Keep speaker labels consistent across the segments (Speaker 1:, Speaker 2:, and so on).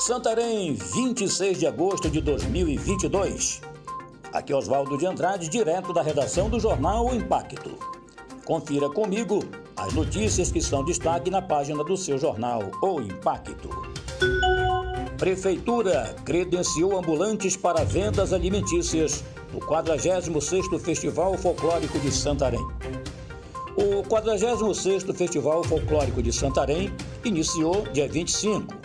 Speaker 1: Santarém, 26 de agosto de 2022. Aqui é Oswaldo de Andrade, direto da redação do jornal O Impacto. Confira comigo as notícias que são destaque na página do seu jornal O Impacto. Prefeitura credenciou ambulantes para vendas alimentícias no 46º Festival Folclórico de Santarém. O 46º Festival Folclórico de Santarém iniciou dia 25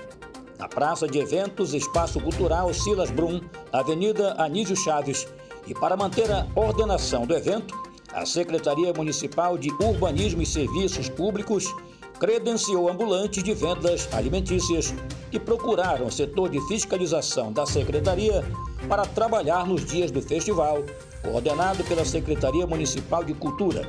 Speaker 1: na Praça de Eventos Espaço Cultural Silas Brum, Avenida Anísio Chaves, e para manter a ordenação do evento, a Secretaria Municipal de Urbanismo e Serviços Públicos credenciou ambulantes de vendas alimentícias que procuraram o setor de fiscalização da Secretaria para trabalhar nos dias do festival, coordenado pela Secretaria Municipal de Cultura.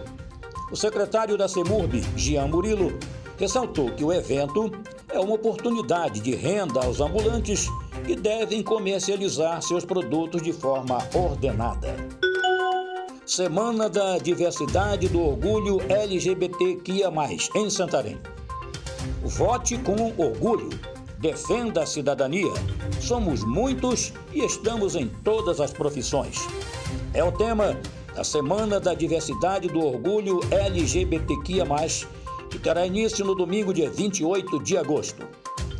Speaker 1: O secretário da CEMURB, Jean Murilo, ressaltou que o evento é uma oportunidade de renda aos ambulantes que devem comercializar seus produtos de forma ordenada. Semana da Diversidade do Orgulho LGBTQIA, em Santarém. Vote com orgulho. Defenda a cidadania. Somos muitos e estamos em todas as profissões. É o tema da Semana da Diversidade do Orgulho LGBTQIA, que terá início no domingo, dia 28 de agosto.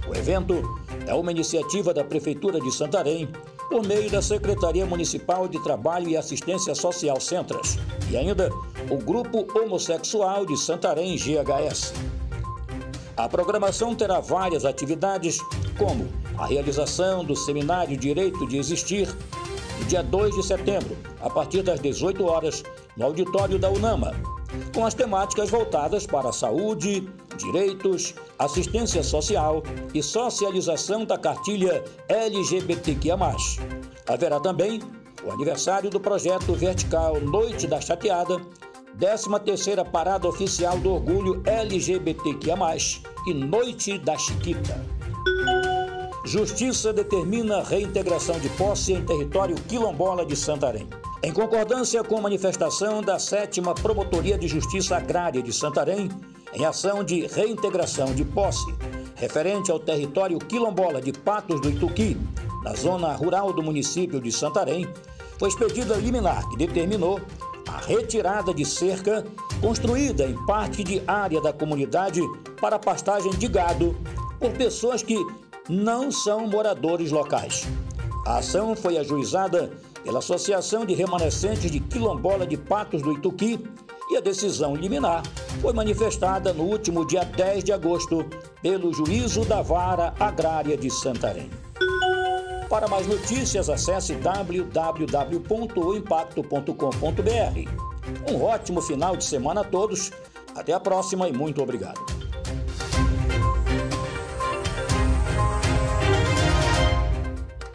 Speaker 1: O evento é uma iniciativa da Prefeitura de Santarém, por meio da Secretaria Municipal de Trabalho e Assistência Social Centras e ainda o Grupo Homossexual de Santarém GHS. A programação terá várias atividades, como a realização do Seminário Direito de Existir, no dia 2 de setembro, a partir das 18 horas, no auditório da UNAMA, com as temáticas voltadas para a saúde, direitos, assistência social e socialização da cartilha LGBTQIA. Haverá também o aniversário do projeto vertical Noite da Chateada, 13ª Parada Oficial do Orgulho LGBTQIA+, e Noite da Chiquita. Justiça determina reintegração de posse em território quilombola de Santarém. Em concordância com a manifestação da 7 Promotoria de Justiça Agrária de Santarém, em ação de reintegração de posse, referente ao território quilombola de Patos do Ituqui, na zona rural do município de Santarém, foi expedida liminar que determinou a retirada de cerca construída em parte de área da comunidade para pastagem de gado por pessoas que não são moradores locais. A ação foi ajuizada pela Associação de Remanescentes de Quilombola de Patos do Ituqui e a decisão liminar foi manifestada no último dia 10 de agosto pelo juízo da Vara Agrária de Santarém. Para mais notícias, acesse www.impacto.com.br. Um ótimo final de semana a todos. Até a próxima e muito obrigado.